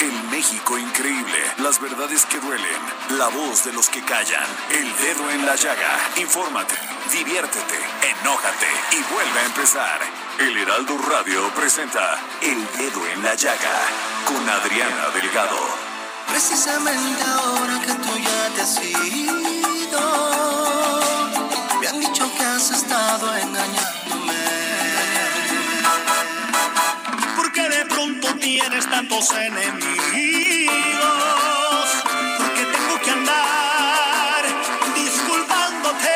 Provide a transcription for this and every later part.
El México increíble, las verdades que duelen, la voz de los que callan, el dedo en la llaga. Infórmate, diviértete, enójate y vuelve a empezar. El Heraldo Radio presenta El Dedo en la Llaga con Adriana Delgado. Precisamente ahora que tú ya te has ido, tantos enemigos. Porque tengo que andar disculpándote.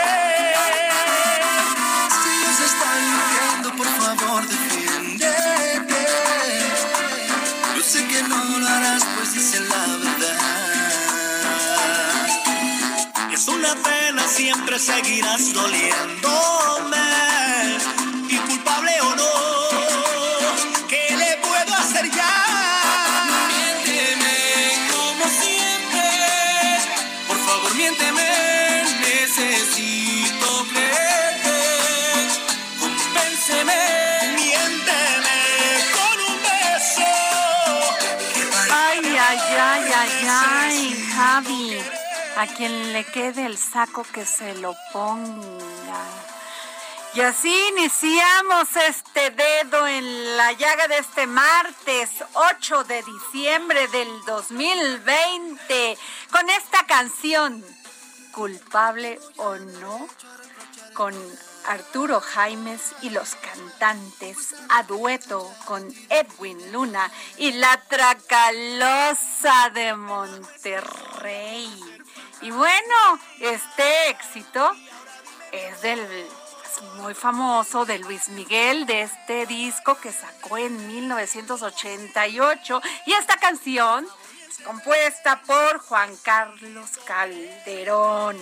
Si ellos están mintiendo, por favor, defiéndete. Yo sé que no lo harás, pues dicen la verdad. Es una pena, siempre seguirás doliéndome. A quien le quede el saco que se lo ponga. Y así iniciamos este dedo en la llaga de este martes 8 de diciembre del 2020 con esta canción, culpable o no, con Arturo Jaimes y los cantantes a dueto con Edwin Luna y la Tracalosa de Monterrey. Y bueno, este éxito es del muy famoso de Luis Miguel de este disco que sacó en 1988 y esta canción es compuesta por Juan Carlos Calderón.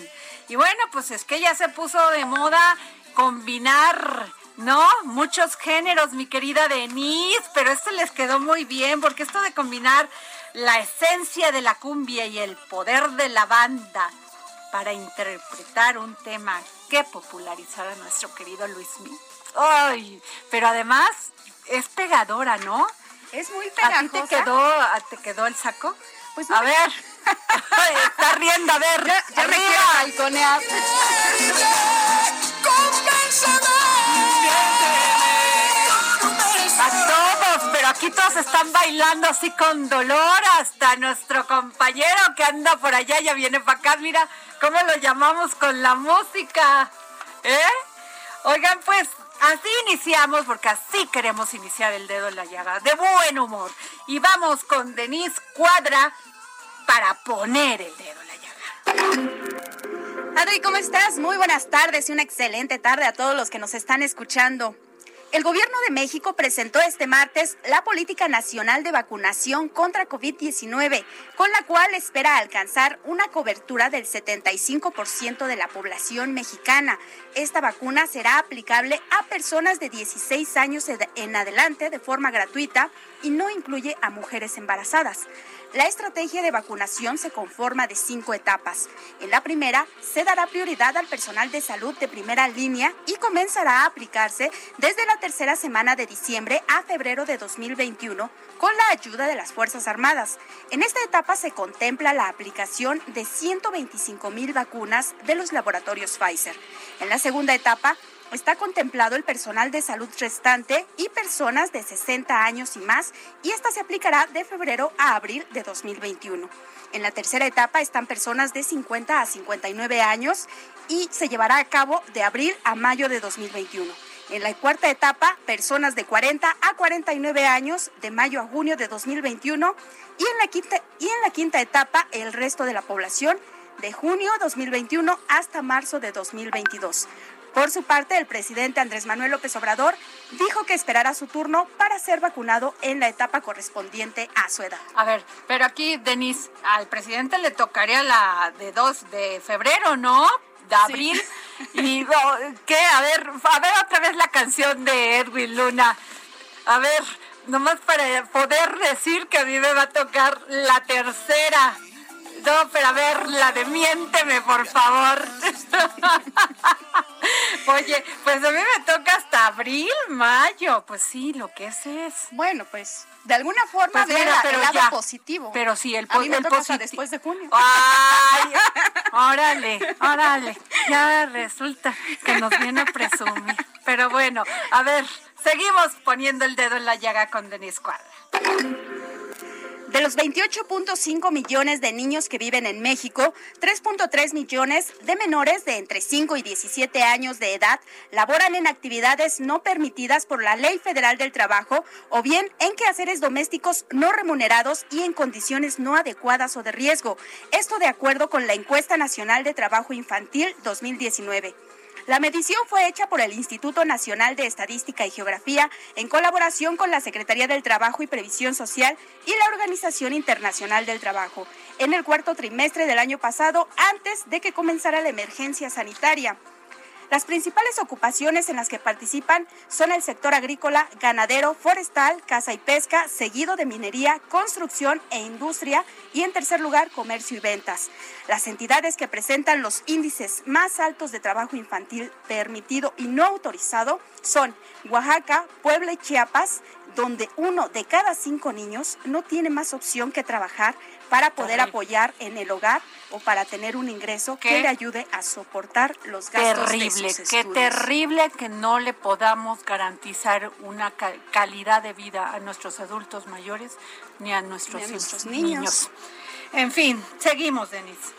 Y bueno, pues es que ya se puso de moda combinar, ¿no? Muchos géneros, mi querida Denise, pero esto les quedó muy bien porque esto de combinar la esencia de la cumbia y el poder de la banda para interpretar un tema que popularizara nuestro querido Luis Miguel. Ay, pero además es pegadora, ¿no? Es muy ¿A ti pegajosa. te quedó, te quedó el saco? Pues a ver. Está riendo, a ver. Ya, ya me quiero balconear. A todos, pero aquí todos están bailando así con dolor, hasta nuestro compañero que anda por allá ya viene para acá, mira cómo lo llamamos con la música, ¿eh? Oigan, pues así iniciamos, porque así queremos iniciar el dedo en la llaga, de buen humor. Y vamos con Denise Cuadra para poner el dedo en la llaga. Adri, ¿cómo estás? Muy buenas tardes y una excelente tarde a todos los que nos están escuchando. El gobierno de México presentó este martes la Política Nacional de Vacunación contra COVID-19, con la cual espera alcanzar una cobertura del 75% de la población mexicana. Esta vacuna será aplicable a personas de 16 años en adelante de forma gratuita y no incluye a mujeres embarazadas. La estrategia de vacunación se conforma de cinco etapas. En la primera, se dará prioridad al personal de salud de primera línea y comenzará a aplicarse desde la tercera semana de diciembre a febrero de 2021 con la ayuda de las Fuerzas Armadas. En esta etapa se contempla la aplicación de 125 mil vacunas de los laboratorios Pfizer. En la segunda etapa, está contemplado el personal de salud restante y personas de 60 años y más, y esta se aplicará de febrero a abril de 2021. En la tercera etapa están personas de 50 a 59 años y se llevará a cabo de abril a mayo de 2021. En la cuarta etapa, personas de 40 a 49 años de mayo a junio de 2021 y en la quinta, y en la quinta etapa el resto de la población de junio 2021 hasta marzo de 2022. Por su parte, el presidente Andrés Manuel López Obrador dijo que esperará su turno para ser vacunado en la etapa correspondiente a su edad. A ver, pero aquí, Denise, al presidente le tocaría la de 2 de febrero, ¿no? de abril. Y ¿qué? A ver, a ver otra vez la canción de Edwin Luna. A ver, nomás para poder decir que a mí me va a tocar la tercera. No, pero a ver, la de miénteme, por favor. Oye, pues a mí me toca hasta abril, mayo. Pues sí, lo que es es. Bueno, pues de alguna forma pues mira, pero el lado positivo. Pero sí, el, a mí me toca después de junio. Ay, órale, órale. Ya resulta que nos viene a presumir. Pero bueno, a ver, seguimos poniendo el dedo en la llaga con Denise Cuadra. De los 28.5 millones de niños que viven en México, 3.3 millones de menores de entre 5 y 17 años de edad laboran en actividades no permitidas por la Ley Federal del Trabajo o bien en quehaceres domésticos no remunerados y en condiciones no adecuadas o de riesgo. Esto de acuerdo con la Encuesta Nacional de Trabajo Infantil 2019. La medición fue hecha por el Instituto Nacional de Estadística y Geografía en colaboración con la Secretaría del Trabajo y Previsión Social y la Organización Internacional del Trabajo en el cuarto trimestre del año pasado antes de que comenzara la emergencia sanitaria. Las principales ocupaciones en las que participan son el sector agrícola, ganadero, forestal, caza y pesca, seguido de minería, construcción e industria y en tercer lugar comercio y ventas. Las entidades que presentan los índices más altos de trabajo infantil permitido y no autorizado son Oaxaca, Puebla y Chiapas, donde uno de cada cinco niños no tiene más opción que trabajar para poder apoyar en el hogar o para tener un ingreso que le ayude a soportar los gastos terrible, de sus Qué terrible que no le podamos garantizar una calidad de vida a nuestros adultos mayores ni a nuestros, niños. niños. En fin, seguimos, Denise.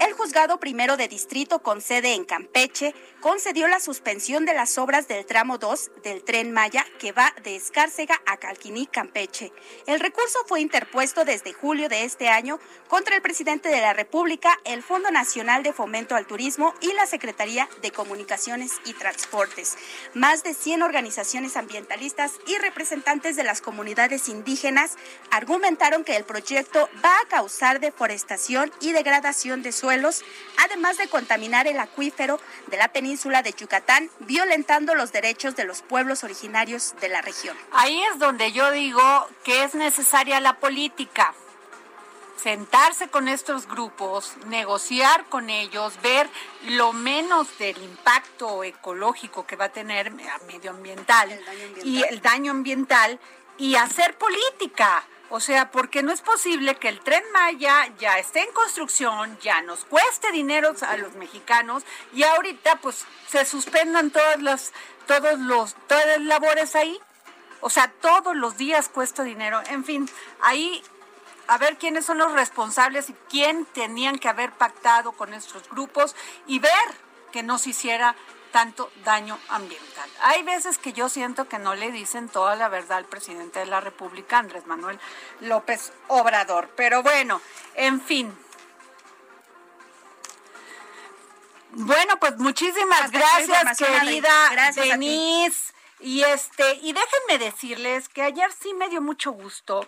El juzgado primero de distrito con sede en Campeche concedió la suspensión de las obras del tramo 2 del tren Maya que va de Escárcega a Calquiní, Campeche. El recurso fue interpuesto desde julio de este año contra el presidente de la República, el Fondo Nacional de Fomento al Turismo y la Secretaría de Comunicaciones y Transportes. Más de 100 organizaciones ambientalistas y representantes de las comunidades indígenas argumentaron que el proyecto va a causar deforestación y degradación de suelo además de contaminar el acuífero de la península de Yucatán, violentando los derechos de los pueblos originarios de la región. Ahí es donde yo digo que es necesaria la política sentarse con estos grupos, negociar con ellos, ver lo menos del impacto ecológico que va a tener medioambiental, ambiental. y el daño ambiental y hacer política. O sea, porque no es posible que el tren Maya ya esté en construcción, ya nos cueste dinero a los mexicanos y ahorita pues se suspendan todas las, todos los, todas las labores ahí. O sea, todos los días cuesta dinero. En fin, ahí a ver quiénes son los responsables y quién tenían que haber pactado con estos grupos y ver que no se hiciera tanto daño ambiental. Hay veces que yo siento que no le dicen toda la verdad al presidente de la República, Andrés Manuel López Obrador. Pero bueno, en fin. Bueno, pues muchísimas gracias, querida Denise. Y este, y déjenme decirles que ayer sí me dio mucho gusto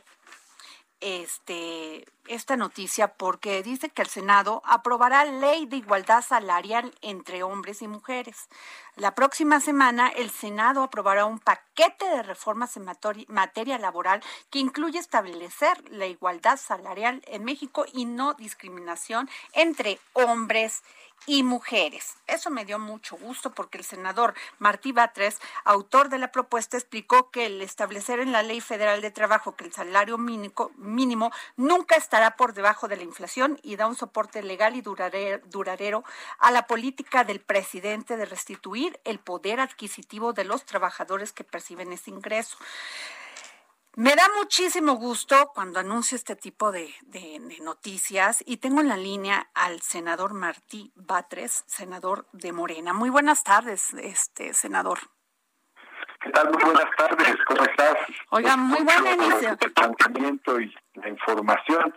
este, esta noticia porque dice que el Senado aprobará ley de igualdad salarial entre hombres y mujeres. La próxima semana el Senado aprobará un paquete de reformas en materia laboral que incluye establecer la igualdad salarial en México y no discriminación entre hombres y mujeres. Eso me dio mucho gusto porque el senador Martí Batres, autor de la propuesta, explicó que el establecer en la Ley Federal de Trabajo que el salario mínimo, mínimo nunca está estará por debajo de la inflación y da un soporte legal y duradero a la política del presidente de restituir el poder adquisitivo de los trabajadores que perciben ese ingreso. Me da muchísimo gusto cuando anuncio este tipo de, noticias y tengo en la línea al senador Martí Batres, senador de Morena. Muy buenas tardes, este senador. ¿Qué tal? Muy buenas tardes, ¿cómo estás? Oiga, muy buena inicio. El planteamiento y la información.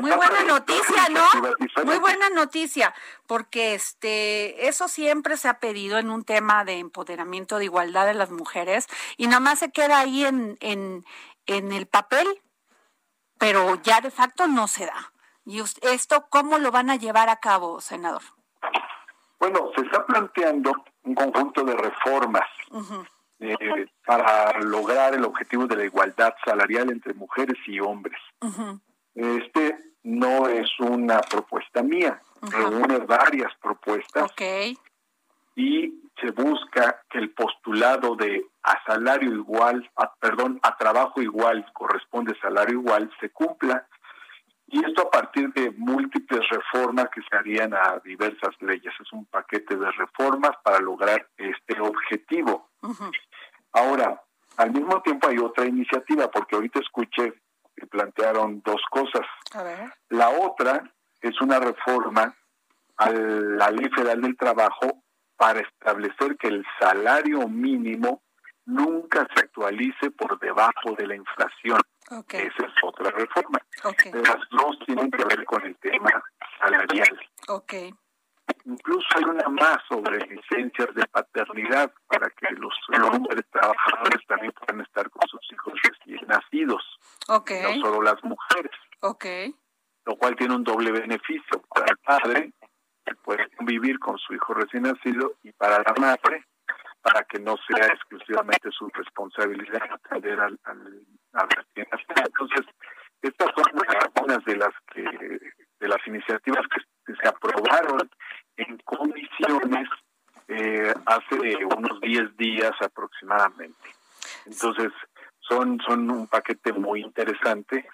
Muy buena noticia, ¿no? Muy buena noticia, porque este eso siempre se ha pedido en un tema de empoderamiento de igualdad de las mujeres y nada más se queda ahí en, en, en el papel, pero ya de facto no se da. ¿Y esto cómo lo van a llevar a cabo, senador? Bueno, se está planteando un conjunto de reformas eh, para lograr el objetivo de la igualdad salarial entre mujeres y hombres. Este no es una propuesta mía, reúne varias propuestas y se busca que el postulado de a salario igual, perdón, a trabajo igual corresponde salario igual se cumpla y esto a partir de múltiples reformas que se harían a diversas leyes. Es un paquete de reformas para lograr este objetivo. Ahora, al mismo tiempo hay otra iniciativa, porque ahorita escuché que plantearon dos cosas. La otra es una reforma a la Ley Federal del Trabajo para establecer que el salario mínimo nunca se actualice por debajo de la inflación. Esa es otra reforma. Las dos tienen que ver con el tema salarial. Incluso hay una más sobre licencias de paternidad para que los hombres trabajadores también puedan estar con sus hijos recién nacidos. No solo las mujeres. Lo cual tiene un doble beneficio para el padre, que puede convivir con su hijo recién nacido, y para la madre, para que no sea exclusivamente su responsabilidad atender al, al, Entonces, estas son algunas de las que de las iniciativas que, se aprobaron en comisiones eh, hace unos 10 días aproximadamente. Entonces, son, son un paquete muy interesante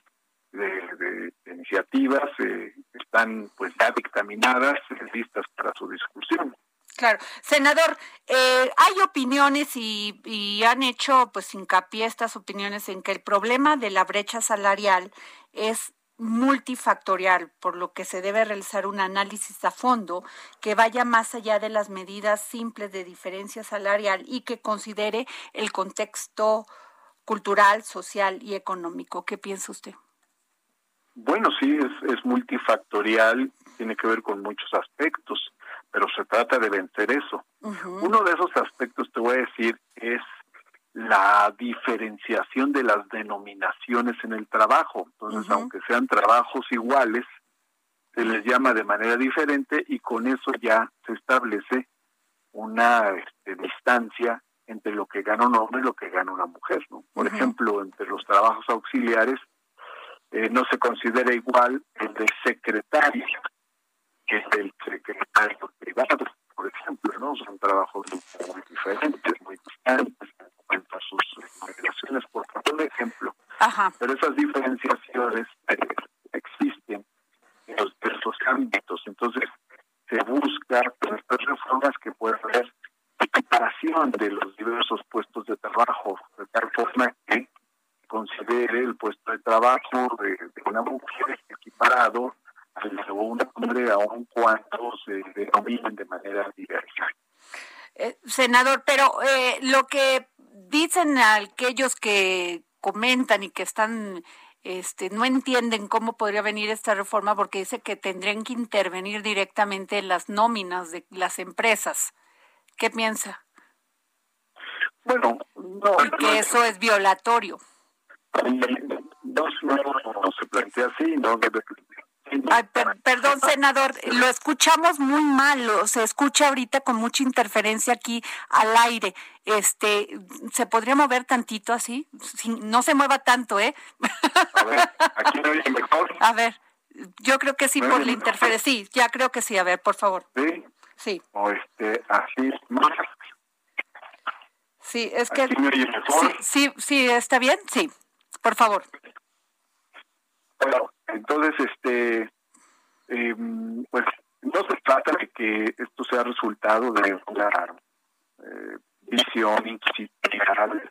de, iniciativas, eh, están pues ya dictaminadas, listas para su discusión. Claro, senador, eh, hay opiniones y, y, han hecho pues hincapié estas opiniones en que el problema de la brecha salarial es multifactorial, por lo que se debe realizar un análisis a fondo que vaya más allá de las medidas simples de diferencia salarial y que considere el contexto cultural, social y económico. ¿Qué piensa usted? Bueno, sí, es, es multifactorial, tiene que ver con muchos aspectos pero se trata de vencer eso. Uno de esos aspectos, te voy a decir, la diferenciación de las denominaciones en el trabajo. Entonces, aunque sean trabajos iguales, se les llama de manera diferente y con eso ya se establece una este, distancia entre lo que gana un hombre y lo que gana una mujer. ¿no? Por ejemplo, entre los trabajos auxiliares eh, no se considera igual el de secretario que el secretario privado, por ejemplo, ¿no? Son trabajos muy diferentes, muy distantes, cuanto a sus relaciones, por ejemplo. Pero esas diferenciaciones eh, existen en los diversos ámbitos. Entonces, se busca con estas reformas que pueda haber equiparación de los diversos puestos de trabajo, de tal forma que considere el puesto de trabajo de, de una mujer equiparado un hombre aun cuando se denominen de manera diversa. Eh, senador, pero eh, lo que dicen aquellos que comentan y que están este, no entienden cómo podría venir esta reforma porque dice que tendrían que intervenir directamente en las nóminas de las empresas. ¿Qué piensa? Bueno, no. que eso es violatorio. No, no, se plantea así, no debe perdón, senador, lo escuchamos muy mal, se escucha ahorita con mucha interferencia aquí al aire. Este, ¿se podría mover tantito así? no se mueva tanto, ¿eh? A ver, aquí no oye mejor. A ver, yo creo que sí por la interferencia. Sí, ya creo que sí. A ver, por favor. Sí. Sí. O este, así más. Sí, es que. Sí, sí, sí, está bien. Sí, por favor. Entonces, este, em, pues no se trata de que esto sea resultado de una eh, visión inquisitorial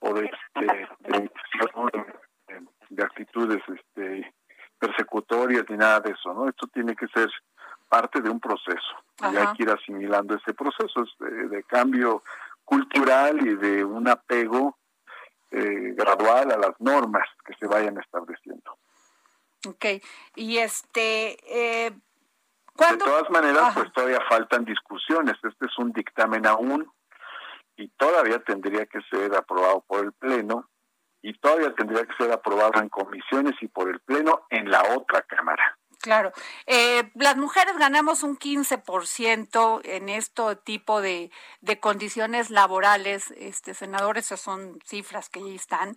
o de, este, de, actitudes este, persecutorias ni nada de eso, ¿no? Esto tiene que ser parte de un proceso y hay que ir asimilando ese proceso de, cambio cultural y de un apego eh, gradual a las normas que se vayan estableciendo. Ok, y este, eh, de todas maneras, pues todavía faltan discusiones. Este es un dictamen aún y todavía tendría que ser aprobado por el Pleno y todavía tendría que ser aprobado en comisiones y por el Pleno en la otra Cámara. Claro. Eh, las mujeres ganamos un 15% en este tipo de, de, condiciones laborales, este, senadores, esas son cifras que ahí están.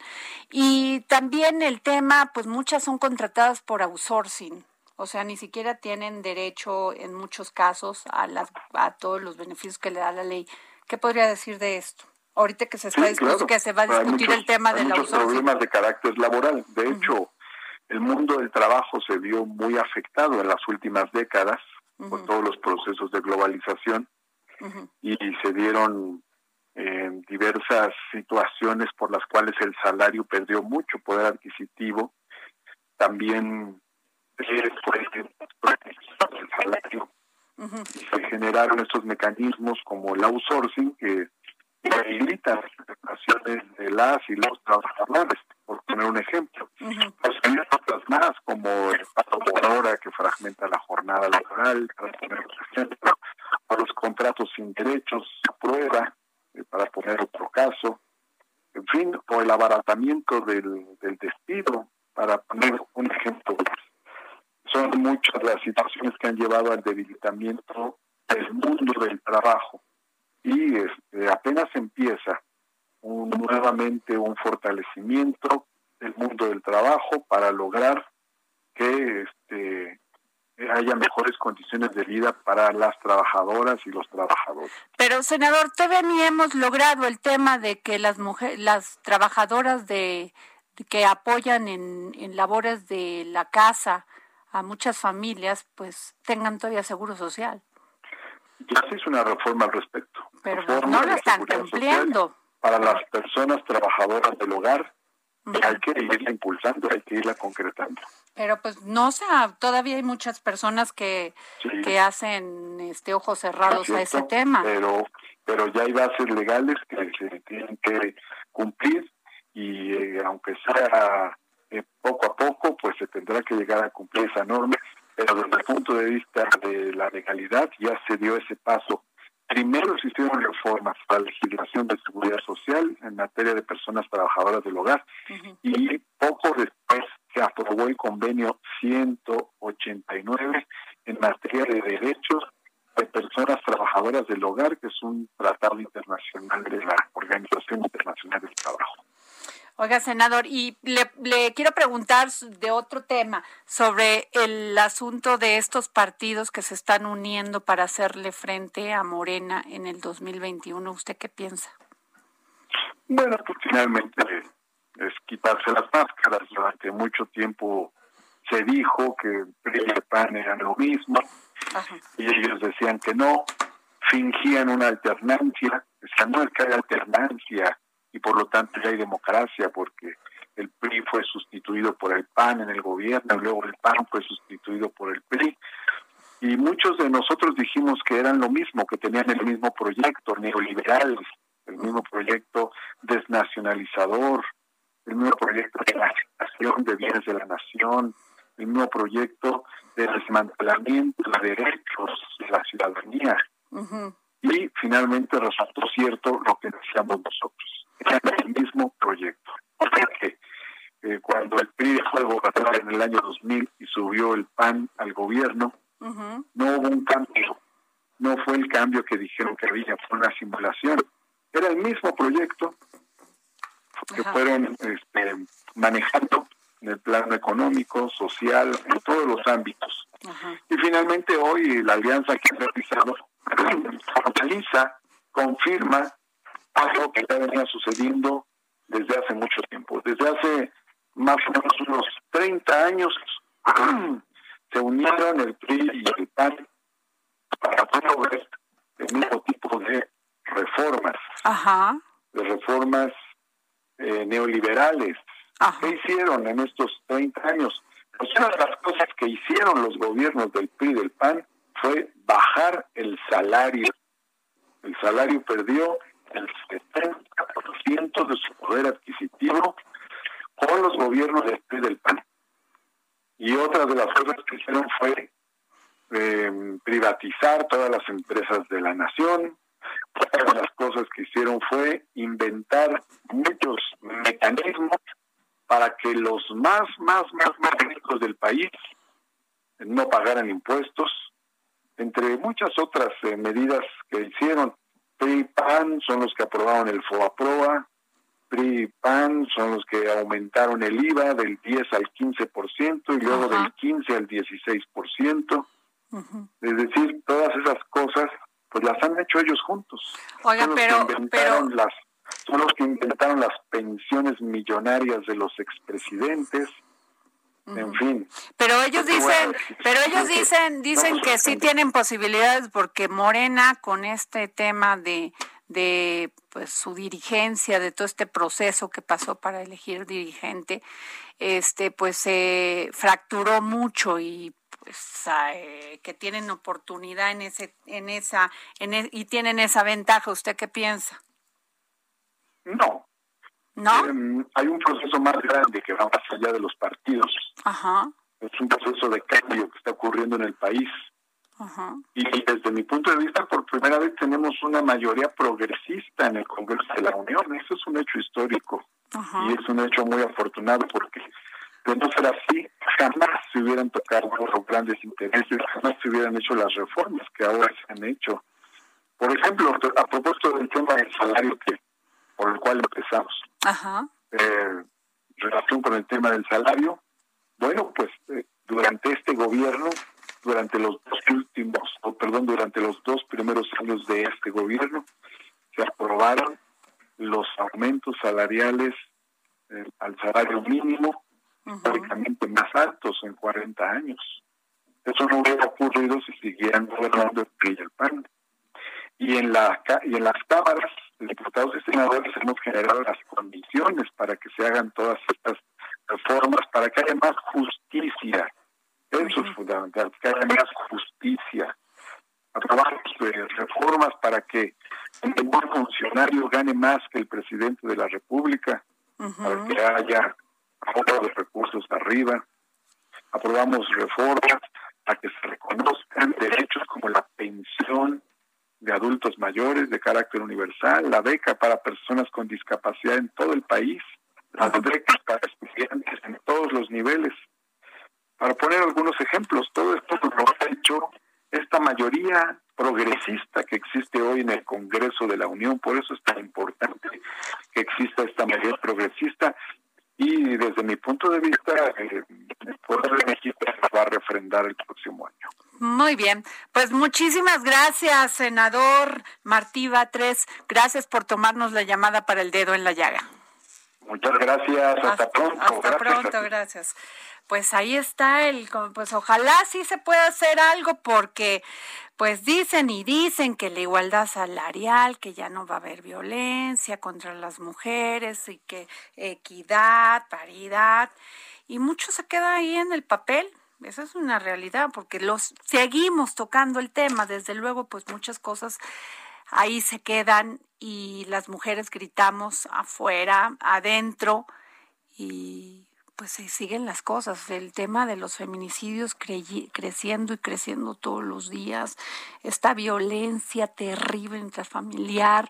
Y también el tema, pues muchas son contratadas por outsourcing. O sea, ni siquiera tienen derecho en muchos casos a, las, a todos los beneficios que le da la ley. ¿Qué podría decir de esto? Ahorita que se está que se va a discutir el tema de la muchos problemas de carácter laboral. De hecho, el mundo del trabajo se vio muy afectado en las últimas décadas por todos los procesos de globalización y se dieron eh, diversas situaciones por las cuales el salario perdió mucho poder adquisitivo. También se generaron estos mecanismos como el outsourcing que facilitan las relaciones de las y los trabajadores, por poner un ejemplo. Pues hay otras más, como el paso por hora que fragmenta la jornada laboral, para poner o los contratos sin derechos a prueba, eh, para poner otro caso, en fin, o el abaratamiento del, del despido, para poner un ejemplo. Son muchas las situaciones que han llevado al debilitamiento del mundo del trabajo y este, apenas empieza un, nuevamente un fortalecimiento del mundo del trabajo para lograr que este haya mejores condiciones de vida para las trabajadoras y los trabajadores. Pero senador, todavía ni hemos logrado el tema de que las mujeres, las trabajadoras de, que apoyan en, en labores de la casa, a muchas familias pues tengan todavía seguro social. Ya se hizo una reforma al respecto. Pero no lo están cumpliendo. Para las personas trabajadoras del hogar, hay que irla impulsando, hay que irla concretando. Pero pues no sé, todavía hay muchas personas que, que hacen este ojos cerrados a ese tema. Pero, pero ya hay bases legales que se tienen que cumplir y eh, aunque sea eh, poco a poco pues se tendrá que llegar a cumplir esa norma, pero desde el punto de vista de la legalidad ya se dio ese paso. Primero se hicieron reformas a la legislación de seguridad social en materia de personas trabajadoras del hogar y poco después se aprobó el convenio 189 en materia de derechos de personas trabajadoras del hogar, que es un tratado internacional de la Organización Internacional del Trabajo. Oiga, senador, y le, quiero preguntar de otro tema, sobre el asunto de estos partidos que se están uniendo para hacerle frente a Morena en el 2021. ¿Usted qué piensa? Bueno, pues finalmente es quitarse las máscaras. Durante mucho tiempo se dijo que PRI y PAN eran lo mismo y ellos decían que no, fingían una alternancia, decían no es que hay alternancia y por lo tanto ya hay democracia porque el PRI fue sustituido por el PAN en el gobierno, luego el PAN fue sustituido por el PRI. Y muchos de nosotros dijimos que eran lo mismo, que tenían el mismo proyecto neoliberal, el mismo proyecto desnacionalizador, el mismo proyecto de la de bienes de la nación, el mismo proyecto de desmantelamiento de derechos de la ciudadanía. Y finalmente resultó cierto lo que decíamos nosotros el mismo proyecto. O sea que eh, cuando el PRI dejó de gobernar en el año 2000 y subió el PAN al gobierno, no hubo un cambio. No fue el cambio que dijeron que había, fue una simulación. Era el mismo proyecto que fueron este, manejando en el plano económico, social, en todos los ámbitos. Y finalmente hoy la alianza que ha realizado fortaleza, confirma algo que ya venía sucediendo desde hace mucho tiempo. Desde hace más o menos unos 30 años se unieron el PRI y el PAN para promover el mismo tipo de reformas, Ajá. de reformas eh, neoliberales. Ajá. ¿Qué hicieron en estos 30 años? Pues una de las cosas que hicieron los gobiernos del PRI y del PAN fue bajar el salario. El salario perdió el 70% de su poder adquisitivo con los gobiernos PRI y del PAN. Y otra de las cosas que hicieron fue eh, privatizar todas las empresas de la nación. Otra de las cosas que hicieron fue inventar muchos mecanismos para que los más, más, más, más ricos del país no pagaran impuestos, entre muchas otras eh, medidas que hicieron. PRI PAN son los que aprobaron el FOAPROA, PRI PAN son los que aumentaron el IVA del 10 al 15% y luego Ajá. del 15 al 16%. Es decir, todas esas cosas pues las han hecho ellos juntos. Oiga, Son los que pero, inventaron pero, las son los que inventaron las pensiones millonarias de los expresidentes. En fin, pero ellos dicen, pero ellos dicen, dicen que sí tienen posibilidades porque Morena con este tema de de pues su dirigencia, de todo este proceso que pasó para elegir dirigente, este pues se fracturó mucho y pues eh, que tienen oportunidad en ese en esa en e- y tienen esa ventaja, ¿usted qué piensa? no. ¿No? Em, hay un proceso más grande que va más allá de los partidos. Ajá. Es un proceso de cambio que está ocurriendo en el país. Ajá. Y desde mi punto de vista, por primera vez tenemos una mayoría progresista en el Congreso de la Unión. Eso es un hecho histórico. Ajá. y es un hecho muy afortunado porque de no ser así, jamás se hubieran tocado los grandes intereses, jamás se hubieran hecho las reformas que ahora se han hecho. Por ejemplo, a propósito del tema del salario que por el cual empezamos, Ajá. eh, relación con el tema del salario, bueno, pues eh, durante este gobierno, durante los dos últimos, o perdón, durante los dos primeros años de este gobierno, se aprobaron los aumentos salariales eh, al salario mínimo, históricamente más altos en 40 años. Eso no hubiera ocurrido si siguieran gobernando el PRI y el PAN. Y en, la, y en las cámaras, diputados y senadores hemos generado las condiciones para que se hagan todas estas reformas, para que haya más justicia. Eso es fundamental, que haya más justicia. Aprobamos eh, reformas para que un buen funcionario gane más que el presidente de la República, para que haya ahorro de recursos arriba. Aprobamos reformas para que se reconozcan derechos como la pensión de adultos mayores de carácter universal, la beca para personas con discapacidad en todo el país, las becas para estudiantes en todos los niveles. Para poner algunos ejemplos, todo esto lo ha hecho esta mayoría progresista que existe hoy en el Congreso de la Unión, por eso es tan importante que exista esta mayoría progresista y desde mi punto de vista eh, el Poder de México se va a refrendar el próximo año. Muy bien, pues muchísimas gracias, senador Martí Batres. Gracias por tomarnos la llamada para el dedo en la llaga. Muchas gracias, hasta, pronto. Hasta gracias pronto, gracias. Pues ahí está el, pues ojalá sí se pueda hacer algo porque pues dicen y dicen que la igualdad salarial, que ya no va a haber violencia contra las mujeres y que equidad, paridad y mucho se queda ahí en el papel. Esa es una realidad porque los seguimos tocando el tema, desde luego pues muchas cosas ahí se quedan y las mujeres gritamos afuera, adentro y pues se siguen las cosas. El tema de los feminicidios creciendo y creciendo todos los días, esta violencia terrible intrafamiliar.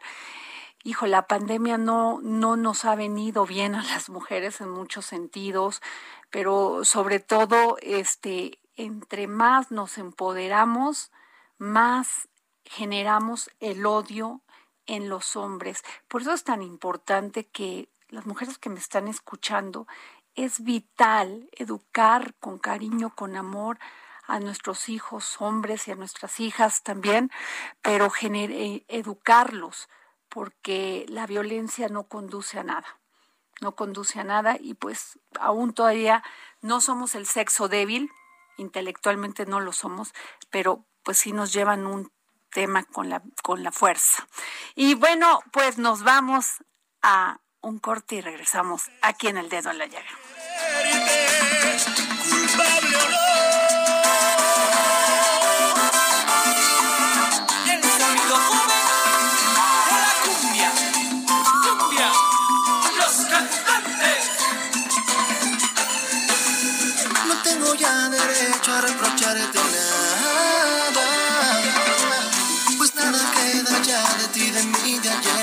Hijo, la pandemia no, no nos ha venido bien a las mujeres en muchos sentidos, pero sobre todo, este, entre más nos empoderamos, más generamos el odio en los hombres. Por eso es tan importante que las mujeres que me están escuchando, es vital educar con cariño, con amor a nuestros hijos, hombres y a nuestras hijas también, pero eh, educarlos, porque la violencia no conduce a nada. no conduce a nada y pues aún todavía no somos el sexo débil, intelectualmente no lo somos, pero pues sí nos llevan un tema con la, con la fuerza. Y bueno, pues nos vamos a un corte y regresamos aquí en el dedo en la llaga. ya derecho a reprocharte nada. Pues nada queda ya de ti, de mí, de ayer.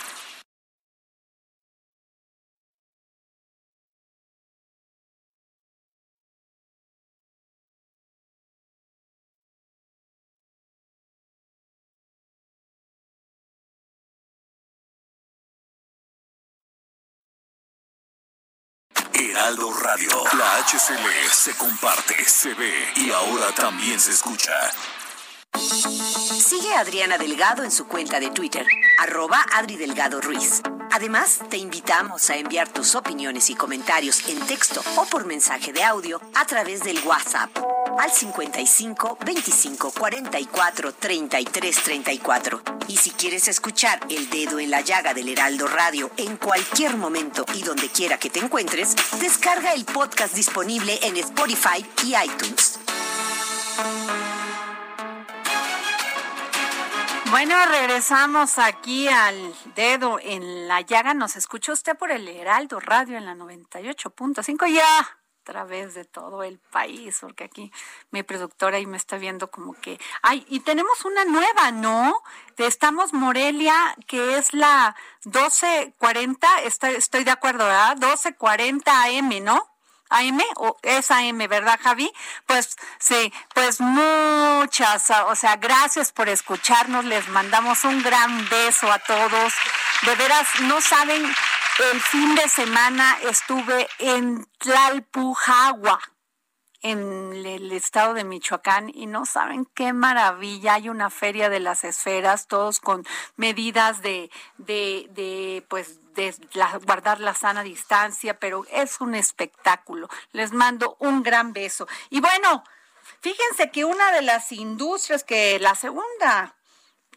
Heraldo Radio. La HCL se comparte, se ve y ahora también se escucha. Sigue a Adriana Delgado en su cuenta de Twitter, arroba Adri Delgado Ruiz. Además, te invitamos a enviar tus opiniones y comentarios en texto o por mensaje de audio a través del WhatsApp al 55 25 44 33 34. Y si quieres escuchar El Dedo en la Llaga del Heraldo Radio en cualquier momento y donde quiera que te encuentres, descarga el podcast disponible en Spotify y iTunes. Bueno, regresamos aquí al dedo en la llaga. Nos escucha usted por el Heraldo Radio en la 98.5 ya a través de todo el país, porque aquí mi productora ahí me está viendo como que, ay, y tenemos una nueva, ¿no? De Estamos Morelia, que es la 1240, estoy, estoy de acuerdo, ¿verdad? 1240 AM, ¿no? AM o es AM, ¿verdad, Javi? Pues sí, pues muchas, o sea, gracias por escucharnos, les mandamos un gran beso a todos. De veras, no saben, el fin de semana estuve en Tlalpujagua en el estado de Michoacán y no saben qué maravilla. Hay una feria de las esferas, todos con medidas de, de, de pues de guardar la sana distancia, pero es un espectáculo. Les mando un gran beso. Y bueno, fíjense que una de las industrias que la segunda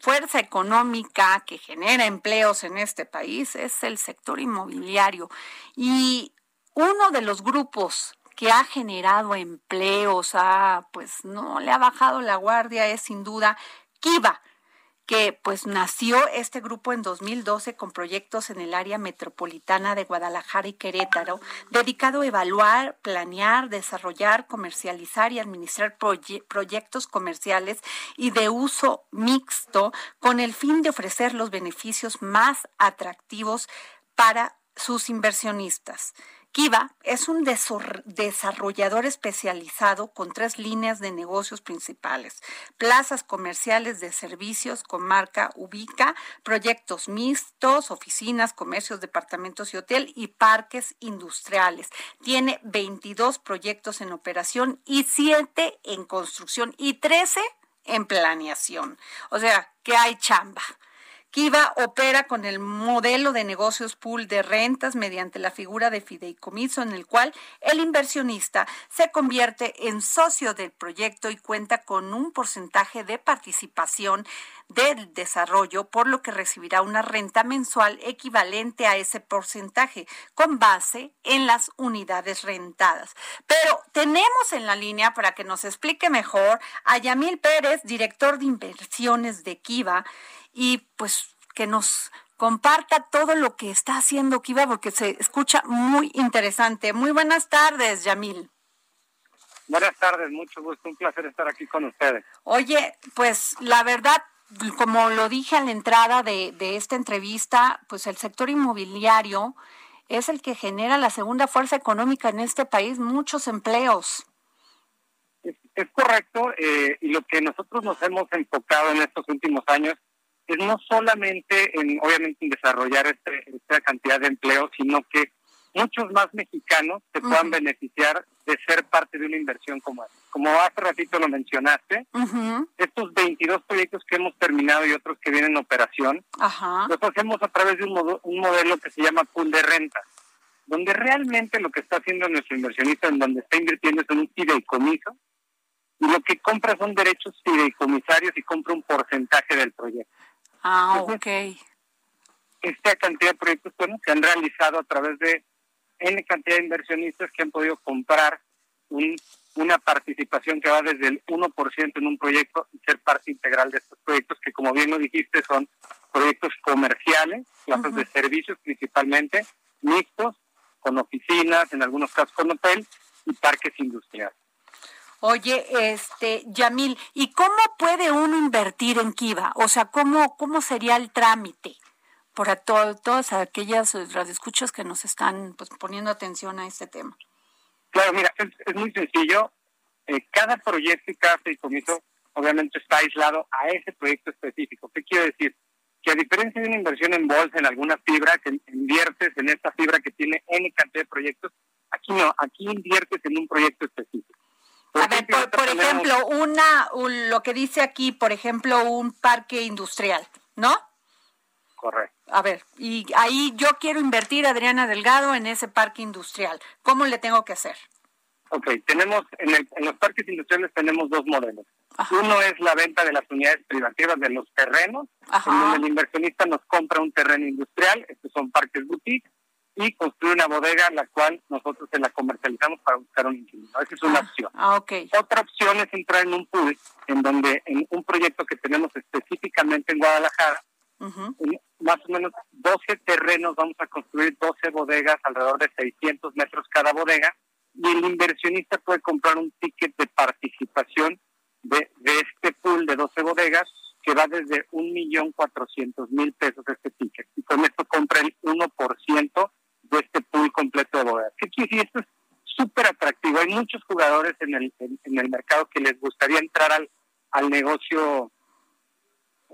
fuerza económica que genera empleos en este país es el sector inmobiliario. Y uno de los grupos que ha generado empleos, ah, pues no le ha bajado la guardia, es sin duda Kiva, que pues nació este grupo en 2012 con proyectos en el área metropolitana de Guadalajara y Querétaro, dedicado a evaluar, planear, desarrollar, comercializar y administrar proyectos comerciales y de uso mixto con el fin de ofrecer los beneficios más atractivos para sus inversionistas. Kiva es un desarrollador especializado con tres líneas de negocios principales, plazas comerciales de servicios con marca Ubica, proyectos mixtos, oficinas, comercios, departamentos y hotel y parques industriales. Tiene 22 proyectos en operación y 7 en construcción y 13 en planeación. O sea, que hay chamba. Kiva opera con el modelo de negocios pool de rentas mediante la figura de fideicomiso en el cual el inversionista se convierte en socio del proyecto y cuenta con un porcentaje de participación del desarrollo, por lo que recibirá una renta mensual equivalente a ese porcentaje con base en las unidades rentadas. Pero tenemos en la línea para que nos explique mejor a Yamil Pérez, director de inversiones de Kiva y pues que nos comparta todo lo que está haciendo Kiva porque se escucha muy interesante. Muy buenas tardes, Yamil. Buenas tardes, mucho gusto, un placer estar aquí con ustedes. Oye, pues la verdad, como lo dije a la entrada de, de esta entrevista, pues el sector inmobiliario es el que genera la segunda fuerza económica en este país, muchos empleos. Es, correcto, eh, y lo que nosotros nos hemos enfocado en estos últimos años es no solamente en, obviamente, en desarrollar este, esta cantidad de empleos, sino que muchos más mexicanos se puedan beneficiar de ser parte de una inversión como esta. Como hace ratito lo mencionaste, estos 22 proyectos que hemos terminado y otros que vienen en operación, los hacemos a través de un, un modelo que se llama pool de renta, donde realmente lo que está haciendo nuestro inversionista, en donde está invirtiendo es en un fideicomiso, y lo que compra son derechos fideicomisarios y compra un porcentaje del proyecto. Ah, ok. Esta cantidad de proyectos bueno, se han realizado a través de N cantidad de inversionistas que han podido comprar un, una participación que va desde el 1% en un proyecto y ser parte integral de estos proyectos que, como bien lo dijiste, son proyectos comerciales, plazas de servicios principalmente, mixtos, con oficinas, en algunos casos con hotel y parques industriales. Oye, este, Yamil, ¿y cómo puede uno invertir en Kiva? O sea, ¿cómo, cómo sería el trámite? para todas aquellas radioescuchas que nos están pues, poniendo atención a este tema. Claro, mira, es, muy sencillo. Eh, cada proyecto y cada fideicomiso obviamente está aislado a ese proyecto específico. ¿Qué quiere decir? Que a diferencia de una inversión en bolsa, en alguna fibra, que inviertes en esta fibra que tiene N cantidad de proyectos, aquí no, aquí inviertes en un proyecto específico. A ver, por, ejemplo, una, lo que dice aquí, por ejemplo, un parque industrial, ¿no? Correcto. A ver, y ahí yo quiero invertir, Adriana Delgado, en ese parque industrial. ¿Cómo le tengo que hacer? Ok, tenemos, en, los parques industriales tenemos dos modelos. Uno es la venta de las unidades privativas de los terrenos, en donde el inversionista nos compra un terreno industrial, estos son parques boutique, y construye una bodega, la cual nosotros se la comercializamos para buscar un inquilino. Esa es una ah, opción. Ah, okay. Otra opción es entrar en un pool, en donde en un proyecto que tenemos específicamente en Guadalajara, más o menos 12 terrenos, vamos a construir 12 bodegas, alrededor de 600 metros cada bodega, y el inversionista puede comprar un ticket de participación de, de este pool de 12 bodegas que va desde 1.400.000 pesos este ticket. Y con esto compra el 1% de este pool completo de bodegas. ¿Qué quiere decir? Esto es súper atractivo. Hay muchos jugadores en el, en, el mercado que les gustaría entrar al, al negocio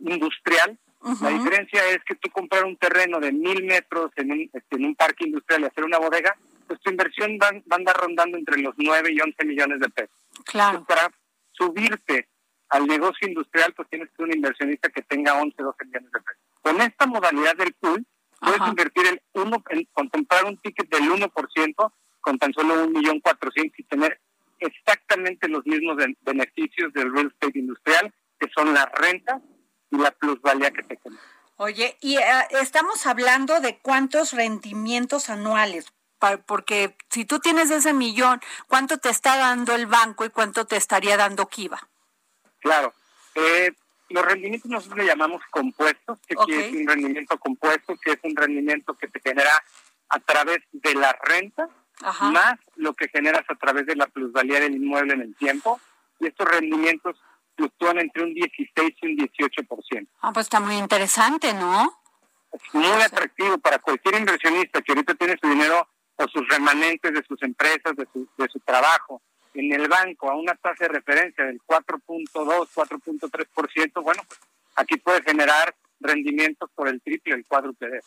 industrial la diferencia es que tú comprar un terreno de mil metros en un, este, en un parque industrial y hacer una bodega, pues tu inversión va, a andar rondando entre los 9 y 11 millones de pesos. Claro. para subirte al negocio industrial, pues tienes que ser un inversionista que tenga 11, 12 millones de pesos. Con esta modalidad del pool, puedes invertir el uno, en, con comprar un ticket del 1% con tan solo un millón cuatrocientos y tener exactamente los mismos beneficios del real estate industrial, que son las rentas y la plusvalía que te genera. Oye, y eh, estamos hablando de cuántos rendimientos anuales, porque si tú tienes ese millón, ¿cuánto te está dando el banco y cuánto te estaría dando Kiva? Claro. Eh, los rendimientos nosotros le llamamos compuestos, que es un rendimiento compuesto, que es un rendimiento que te genera a través de la renta, más lo que generas a través de la plusvalía del inmueble en el tiempo. Y estos rendimientos fluctúan entre un 16 y un 18%. Ah, pues está muy interesante, ¿no? Es muy atractivo para cualquier inversionista que ahorita tiene su dinero o sus remanentes de sus empresas, de su, de su trabajo, en el banco a una tasa de referencia del 4.2, 4.3%, bueno, pues aquí puede generar rendimientos por el triple, el cuádruple.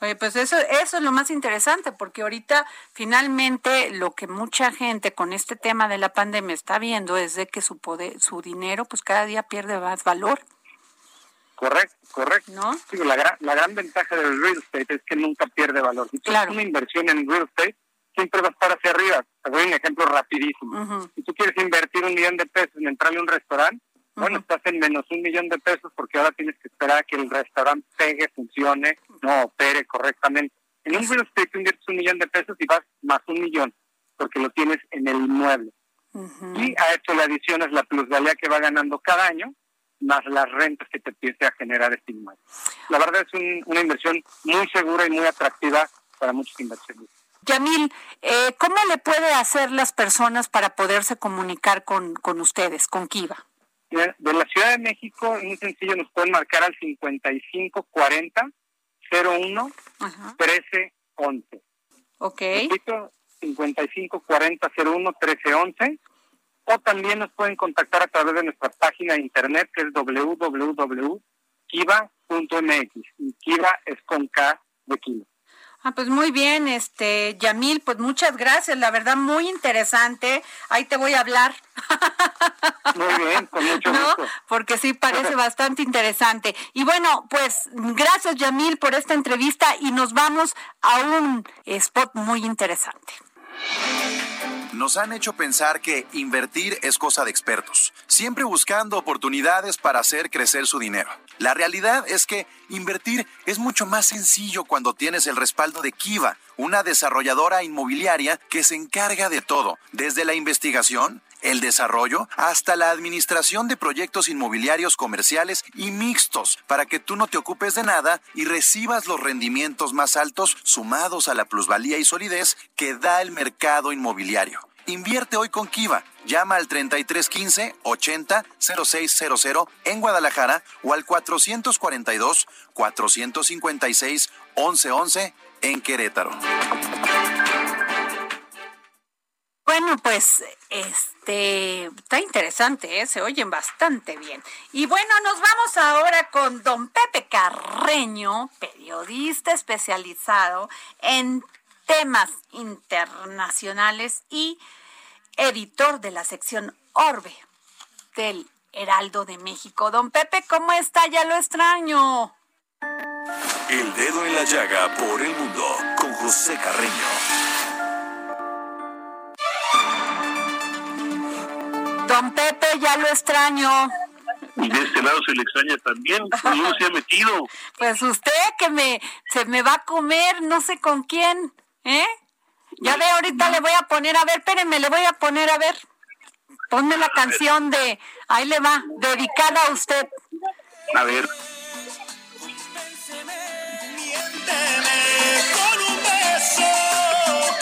Oye, pues eso, eso es lo más interesante, porque ahorita finalmente lo que mucha gente con este tema de la pandemia está viendo es de que su poder, su dinero, pues cada día pierde más valor. Correcto, correcto. ¿No? la, gran, la gran ventaja del real estate es que nunca pierde valor. Si tú una inversión en real estate, siempre va a estar hacia arriba. Te doy un ejemplo rapidísimo. Si tú quieres invertir un millón de pesos en entrarle a un restaurante, bueno, estás en menos un millón de pesos porque ahora tienes que esperar a que el restaurante pegue, funcione, no opere correctamente. En un real estate inviertes un millón de pesos y vas más un millón porque lo tienes en el inmueble. Y a esto le adicionas la plusvalía que va ganando cada año más las rentas que te empiece a generar este inmueble. La verdad es una inversión muy segura y muy atractiva para muchos inversionistas. Yamil, eh, ¿cómo le puede hacer las personas para poderse comunicar con, con ustedes, con Kiva? De la Ciudad de México, muy sencillo, nos pueden marcar al 5540 01 1311. Ok. Repito, 5540 01 1311. O también nos pueden contactar a través de nuestra página de internet que es www.kiva.mx. Y Kiva es con K de kilo. Ah, pues muy bien, este, Yamil, pues muchas gracias, la verdad muy interesante. Ahí te voy a hablar. Muy bien, con mucho gusto. Porque sí parece bastante interesante. Y bueno, pues gracias Yamil por esta entrevista y nos vamos a un spot muy interesante. Nos han hecho pensar que invertir es cosa de expertos, siempre buscando oportunidades para hacer crecer su dinero. La realidad es que invertir es mucho más sencillo cuando tienes el respaldo de Kiva, una desarrolladora inmobiliaria que se encarga de todo, desde la investigación, el desarrollo hasta la administración de proyectos inmobiliarios comerciales y mixtos para que tú no te ocupes de nada y recibas los rendimientos más altos sumados a la plusvalía y solidez que da el mercado inmobiliario. Invierte hoy con Kiva. Llama al 3315 80 0600 en Guadalajara o al 442 456 1111 en Querétaro. Bueno, pues este está interesante, ¿eh? se oyen bastante bien. Y bueno, nos vamos ahora con don Pepe Carreño, periodista especializado en temas internacionales y editor de la sección Orbe del Heraldo de México. Don Pepe, ¿cómo está? Ya lo extraño. El dedo en la llaga por el mundo con José Carreño. Don Pepe, ya lo extraño. Y de este lado se le extraña también, no se ha metido. Pues usted que me se me va a comer, no sé con quién, ¿eh? Ya ve, ahorita le voy a poner, a ver, espérenme, le voy a poner, a ver. Ponme la canción de, ahí le va, dedicada a usted. A ver.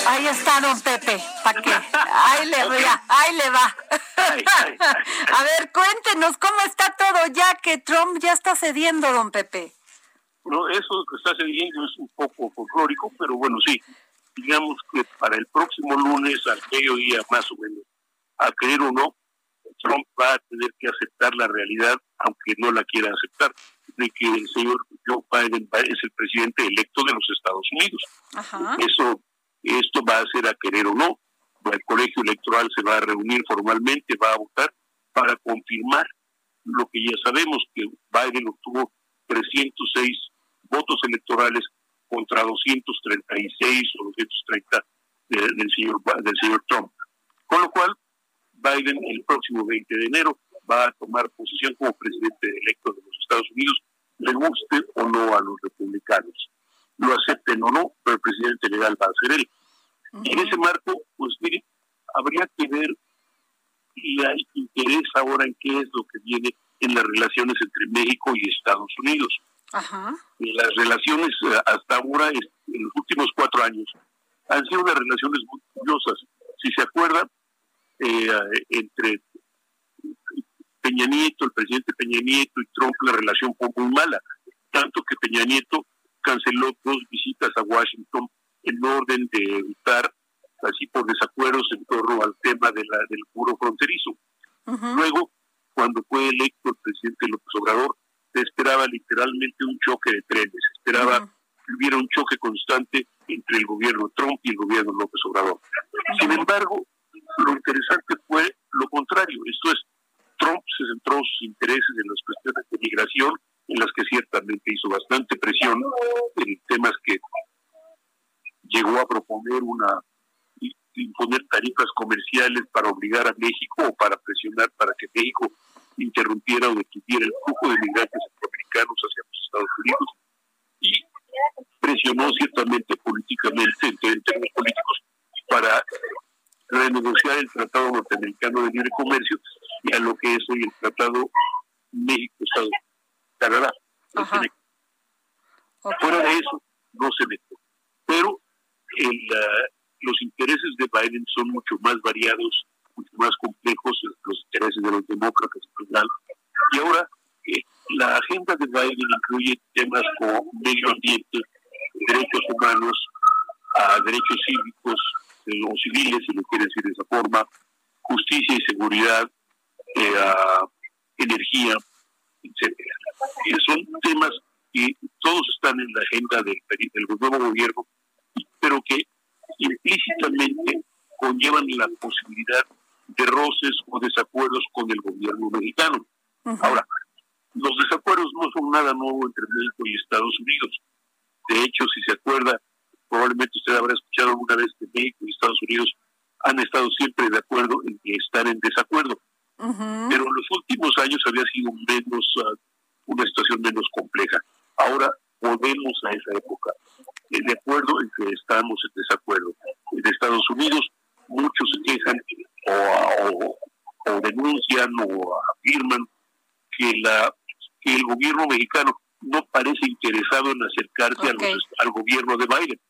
Ahí está, don Pepe, ¿para qué? Ahí le va, ahí le va. A ver, cuéntenos cómo está todo ya que Trump ya está cediendo, don Pepe. No, eso que está cediendo es un poco folclórico, pero bueno, sí. Digamos que para el próximo lunes, al mediodía más o menos, a creer o no, Trump va a tener que aceptar la realidad, aunque no la quiera aceptar, de que el señor Joe Biden es el presidente electo de los Estados Unidos. Ajá. Eso esto va a ser a querer o no. El colegio electoral se va a reunir formalmente, va a votar para confirmar lo que ya sabemos, que Biden obtuvo 306 votos electorales contra 236 o 230 del, señor, del señor Trump. Con lo cual, Biden el próximo 20 de enero va a tomar posesión como presidente electo de los Estados Unidos, le guste o no a los republicanos lo acepten o no, pero el presidente legal va a ser él. Y en ese marco, pues mire, habría que ver y hay interés ahora en qué es lo que viene en las relaciones entre México y Estados Unidos. Ajá. Las relaciones eh, hasta ahora, en los últimos cuatro años, han sido unas relaciones muy curiosas. Si se acuerdan, eh, entre Peña Nieto, el presidente Peña Nieto y Trump, la relación fue muy mala, tanto que Peña Nieto canceló dos visitas a Washington en orden de evitar así por desacuerdos en torno al tema de la, del muro fronterizo. Luego, cuando fue electo el presidente López Obrador, se esperaba literalmente un choque de trenes, se esperaba que hubiera un choque constante entre el gobierno Trump y el gobierno López Obrador. Sin embargo, lo interesante fue lo contrario, esto es, Trump se centró sus intereses en las cuestiones de migración en las que ciertamente hizo bastante presión en temas que llegó a proponer una imponer tarifas comerciales para obligar a México o para presionar para que México interrumpiera o detuviera el flujo de migrantes centroamericanos hacia los Estados Unidos y presionó ciertamente políticamente en términos políticos para renegociar el Tratado Norteamericano de Libre Comercio y a lo que es hoy el Tratado México-Estados Unidos Canadá. Fuera de eso, no se metió. Pero los intereses de Biden son mucho más variados, mucho más complejos, los intereses de los demócratas en general. Y ahora eh, la agenda de Biden incluye temas como medio ambiente, derechos humanos, a derechos cívicos eh, o civiles, si lo quiere decir de esa forma, justicia y seguridad, eh, energía, etcétera. son temas que todos están en la agenda del, del nuevo gobierno, pero que implícitamente conllevan la posibilidad de roces o desacuerdos con el gobierno mexicano. Ahora, los desacuerdos no son nada nuevo entre México y Estados Unidos. De hecho, si se acuerda, probablemente usted habrá escuchado alguna vez que México y Estados Unidos han estado siempre de acuerdo en que están en desacuerdo. Pero en los últimos años había sido menos, ah, una situación menos compleja. Ahora volvemos a esa época, eh, de acuerdo en que estamos en desacuerdo. En Estados Unidos muchos se quejan o, o denuncian o afirman que, la, que el gobierno mexicano no parece interesado en acercarse al, gobierno de Biden.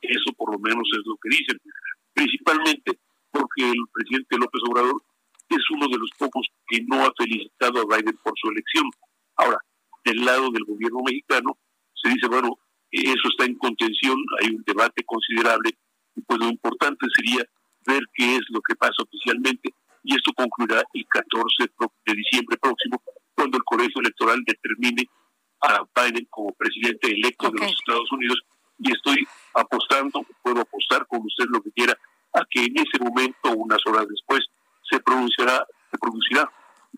Eso por lo menos es lo que dicen. Principalmente porque el presidente López Obrador es uno de los pocos que no ha felicitado a Biden por su elección. Ahora, del lado del gobierno mexicano, se dice, bueno, eso está en contención, hay un debate considerable, y pues lo importante sería ver qué es lo que pasa oficialmente, y esto concluirá el 14 de diciembre próximo, cuando el colegio electoral determine a Biden como presidente electo de los Estados Unidos, y estoy apostando, puedo apostar con usted lo que quiera, a que en ese momento, unas horas después, se pronunciará, se producirá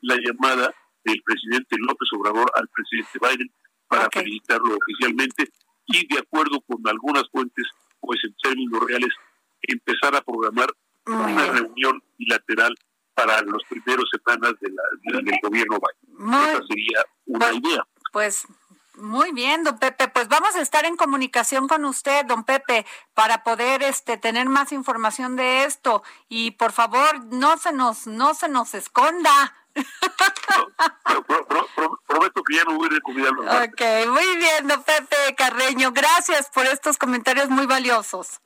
la llamada del presidente López Obrador al presidente Biden para felicitarlo oficialmente y de acuerdo con algunas fuentes, pues en términos reales, empezar a programar una reunión bilateral para las primeras semanas de la, del gobierno Biden. Esa sería una pues, idea. Pues muy bien, don Pepe. Pues vamos a estar en comunicación con usted, don Pepe, para poder este tener más información de esto y por favor no se nos no se nos esconda. prometo que ya no voy a Ok, muy bien, don Pepe Carreño. Gracias por estos comentarios muy valiosos.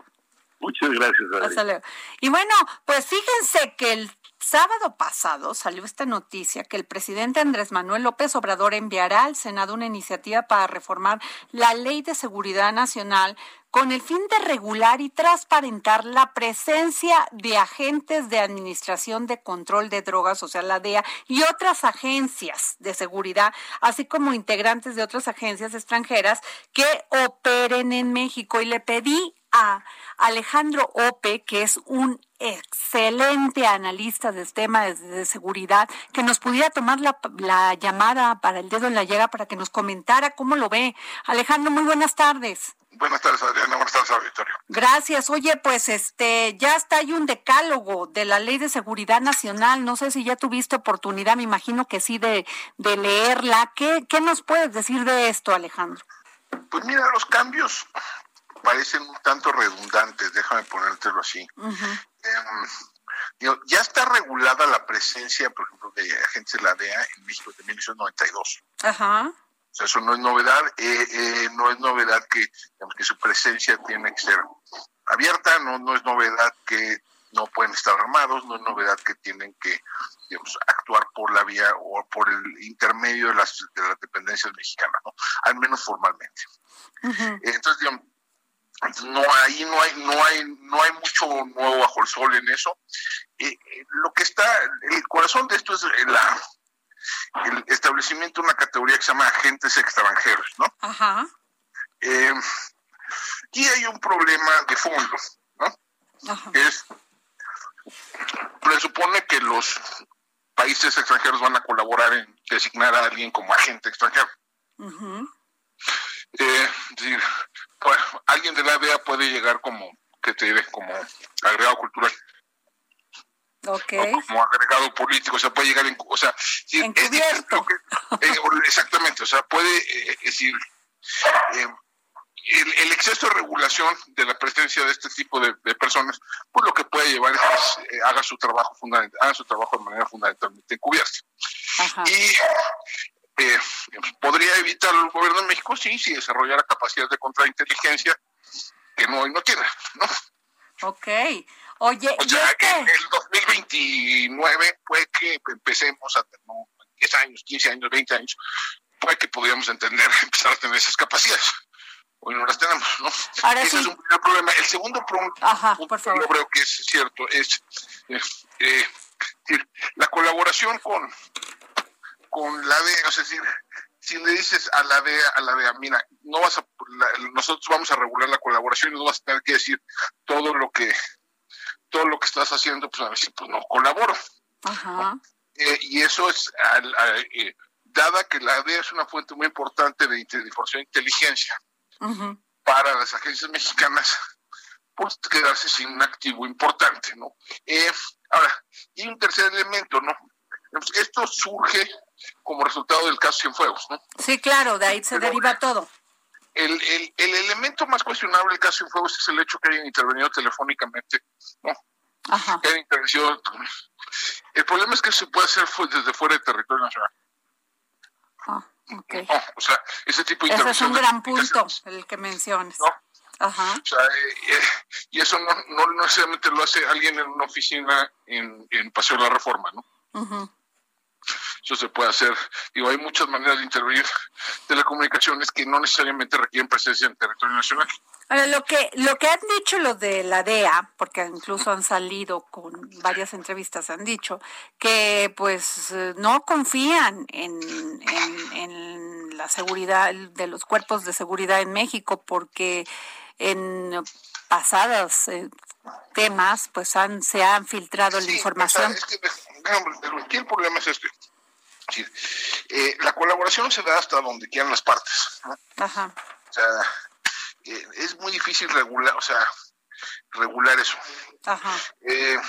Muchas gracias. Y bueno, pues fíjense que el sábado pasado salió esta noticia que el presidente Andrés Manuel López Obrador enviará al Senado una iniciativa para reformar la Ley de Seguridad Nacional con el fin de regular y transparentar la presencia de agentes de Administración de Control de Drogas, o sea, la DEA, y otras agencias de seguridad, así como integrantes de otras agencias extranjeras que operen en México. Y le pedí a Alejandro Ope, que es un excelente analista del tema de, seguridad, que nos pudiera tomar la, la, llamada para el dedo en la llaga para que nos comentara cómo lo ve. Alejandro, muy buenas tardes. Buenas tardes, Adriana. Buenas tardes, auditorio. Gracias. Oye, pues este, ya está ahí un decálogo de la Ley de Seguridad Nacional. No sé si ya tuviste oportunidad, me imagino que sí, de, de leerla. ¿Qué, ¿Qué nos puedes decir de esto, Alejandro? Pues mira, los cambios parecen un tanto redundantes, déjame ponértelo así. Em, ya está regulada la presencia, por ejemplo, de agentes de la DEA en México desde 1992. Ajá. O sea, eso no es novedad, eh, eh, no es novedad que, digamos, que su presencia tiene que ser abierta, no, no es novedad que no pueden estar armados, no es novedad que tienen que digamos, actuar por la vía o por el intermedio de las, de las dependencias mexicanas, ¿no? al menos formalmente. Entonces, digamos, no ahí no hay no hay no hay mucho nuevo bajo el sol en eso eh, eh, lo que está el corazón de esto es la, el establecimiento de una categoría que se llama agentes extranjeros no Ajá. Eh, y hay un problema de fondo no Ajá. es presupone que los países extranjeros van a colaborar en designar a alguien como agente extranjero Ajá. Eh, es decir, pues, alguien de la DEA puede llegar como, que te diré, como agregado cultural. Okay. como agregado político, o sea, puede llegar en, o sea, Encubierto. Eh, exactamente, o sea, puede eh, decir, el, exceso de regulación de la presencia de este tipo de, personas, pues lo que puede llevar es que haga su trabajo fundamental, haga su trabajo de manera fundamentalmente encubierta. Y eh, ¿Podría evitar el gobierno de México? Sí, si desarrollara capacidades de contrainteligencia que no hay no tierra, ¿no? Ok. Oye, o sea, en el 2029 puede que empecemos a tener 10 años, 15 años, 20 años, puede que podríamos entender, empezar a tener esas capacidades. Hoy no las tenemos, ¿no? Ese es un primer problema. El segundo problema, yo creo que es cierto, es, eh, la colaboración con, con la DEA, es decir, si le dices a la DEA, a la DEA, mira, no vas a, nosotros vamos a regular la colaboración y no vas a tener que decir todo lo que todo lo que estás haciendo, pues a ver si pues no colaboro. Ajá. Eh, y eso es, eh, dada que la DEA es una fuente muy importante de, información e inteligencia para las agencias mexicanas, pues quedarse sin un activo importante, ¿no? Eh, ahora, y un tercer elemento, ¿no? Esto surge como resultado del caso Cienfuegos, ¿no? Sí, claro, de ahí se deriva todo. El, el, el, elemento más cuestionable del caso Cienfuegos es el hecho que hayan intervenido telefónicamente, ¿no? Ajá. Que hayan intervenido. El problema es que se puede hacer desde fuera del territorio nacional. Ah, okay. o sea, ese tipo de Ese es un gran punto, el que mencionas. ¿no? Ajá. O sea, eh, eh, y eso no, no, necesariamente lo hace alguien en una oficina en, en Paseo de la Reforma, ¿no? Ajá eso se puede hacer. Digo, hay muchas maneras de intervenir telecomunicaciones que no necesariamente requieren presencia en territorio nacional. Ahora, lo que, lo que han dicho los de la DEA, porque incluso han salido con varias entrevistas, han dicho que pues no confían en, en, la seguridad de los cuerpos de seguridad en México, porque en pasados eh, temas pues han se han filtrado la información. es que, el problema es este decir, eh, la colaboración se da hasta donde quieran las partes. Ajá. O sea, eh, es muy difícil regular, o sea, regular eso. Ajá. Eh,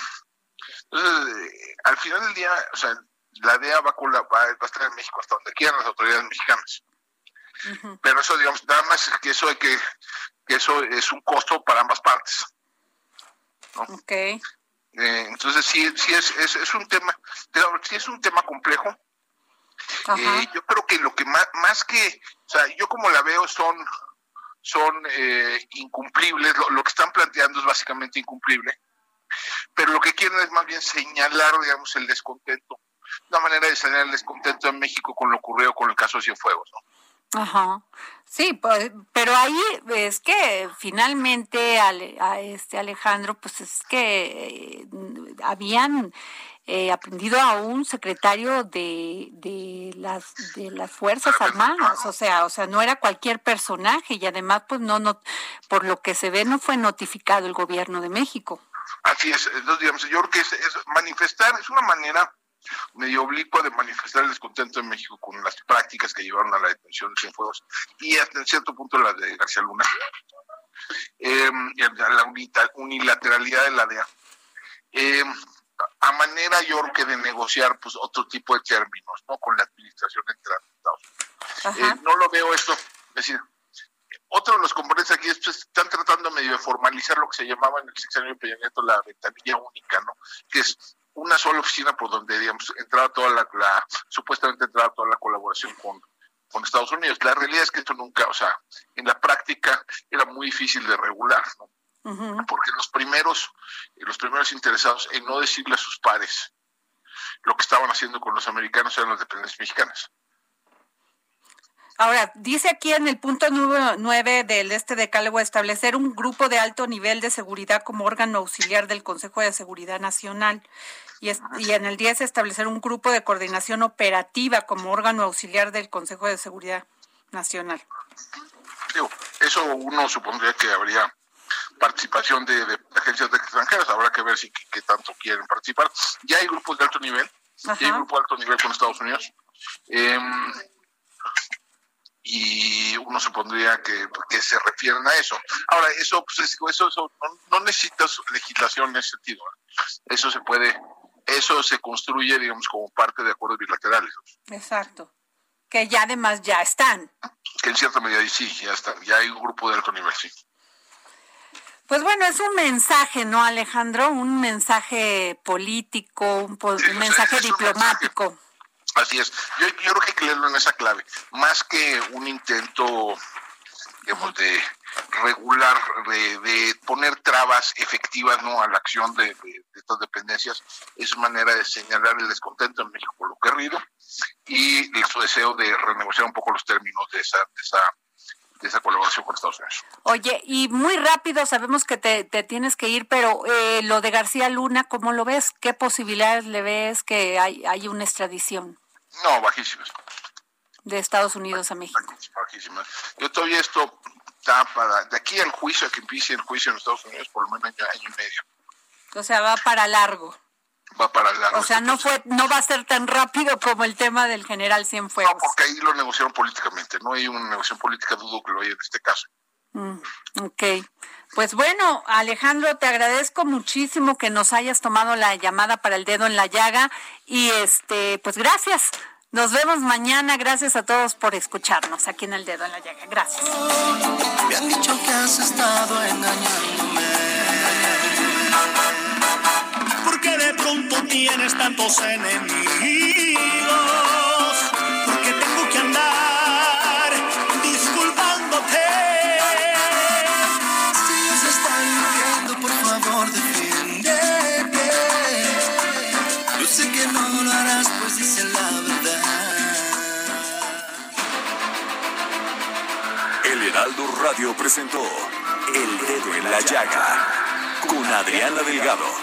entonces, al final del día, o sea, la DEA va, a, va a estar en México hasta donde quieran las autoridades mexicanas. Pero eso, digamos, nada más que eso hay que, que eso es un costo para ambas partes. ¿no? Okay. entonces sí, sí es, es, es un tema, sí es un tema complejo, eh, yo creo que lo que más, más que, o sea, yo como la veo son, son eh, incumplibles, lo, que están planteando es básicamente incumplible, pero lo que quieren es más bien señalar, digamos, el descontento, una manera de señalar el descontento en México con lo ocurrido con el caso de Cienfuegos, ¿no? Ajá. Sí, pues, pero ahí es que finalmente a este Alejandro, pues es que eh, habían eh, aprendido a un secretario de, de las de las fuerzas armadas, o sea, o sea, no era cualquier personaje y además, pues no, no, por lo que se ve, no fue notificado el gobierno de México. Así es, entonces digamos, yo creo que es, manifestar es una manera medio oblicua de manifestar el descontento en México con las prácticas que llevaron a la detención de Cienfuegos y hasta en cierto punto la de García Luna, eh, la unilateralidad de la DEA. Eh, a manera, yo creo que de negociar pues otro tipo de términos, ¿no? Con la administración Estados eh, no lo veo esto, es decir, otro de los componentes aquí es pues, están tratando medio de formalizar lo que se llamaba en el sexenio de Peña Nieto la ventanilla única, ¿no? Que es una sola oficina por donde, digamos, entraba toda la, la supuestamente entraba toda la colaboración con, con Estados Unidos. La realidad es que esto nunca, o sea, en la práctica era muy difícil de regular, ¿no? Porque los primeros, los primeros interesados en no decirle a sus pares lo que estaban haciendo con los americanos eran las dependencias mexicanas. Ahora, dice aquí en el punto número 9 del este decálogo establecer un grupo de alto nivel de seguridad como órgano auxiliar del Consejo de Seguridad Nacional. Y, y en el 10 establecer un grupo de coordinación operativa como órgano auxiliar del Consejo de Seguridad Nacional. eso uno supondría que habría participación de, agencias de extranjeras. Habrá que ver si qué tanto quieren participar. Ya hay grupos de alto nivel, ya hay grupos de alto nivel con Estados Unidos. Em, y uno supondría que, que, se refieren a eso. Ahora, eso, pues, eso, eso no, necesitas legislación en ese sentido. Eso se puede, eso se construye, digamos, como parte de acuerdos bilaterales. Exacto. Que ya además ya están. Que en cierta medida sí, ya están. Ya hay un grupo de alto nivel, sí. Pues bueno, es un mensaje, ¿no, Alejandro? Un mensaje político, un, mensaje diplomático. Así es. Yo, yo, creo que hay que leerlo en esa clave. Más que un intento, digamos, de, regular, de, poner trabas efectivas ¿no? a la acción de, estas dependencias, es manera de señalar el descontento en México por lo querido y su deseo de renegociar un poco los términos de esa, de esa de esa colaboración con Estados Unidos. Oye, y muy rápido, sabemos que te, tienes que ir, pero eh, lo de García Luna, ¿cómo lo ves? ¿Qué posibilidades le ves que hay, hay una extradición? No, bajísimas. De Estados Unidos a México. Bajísimas. Yo todavía esto está para, de aquí al juicio, a que empiece el juicio en Estados Unidos, por lo menos año, año y medio. O sea, va para largo va para largo. O sea, no fue, no va a ser tan rápido como el tema del general Cienfuegos. No, porque ahí lo negociaron políticamente, no hay una negociación política, dudo que lo haya en este caso. Mm, ok. Pues bueno, Alejandro, te agradezco muchísimo que nos hayas tomado la llamada para el dedo en la llaga y este, pues gracias. Nos vemos mañana. Gracias a todos por escucharnos aquí en el dedo en la llaga. Gracias. Me han dicho que has estado engañándome que de pronto tienes tantos enemigos? Porque tengo que andar disculpándote. Si ellos están mintiendo, por favor, defiéndete. Yo sé que no lo harás, pues dicen la verdad. El Heraldo Radio presentó El Dedo en la Llaga con Adriana Delgado.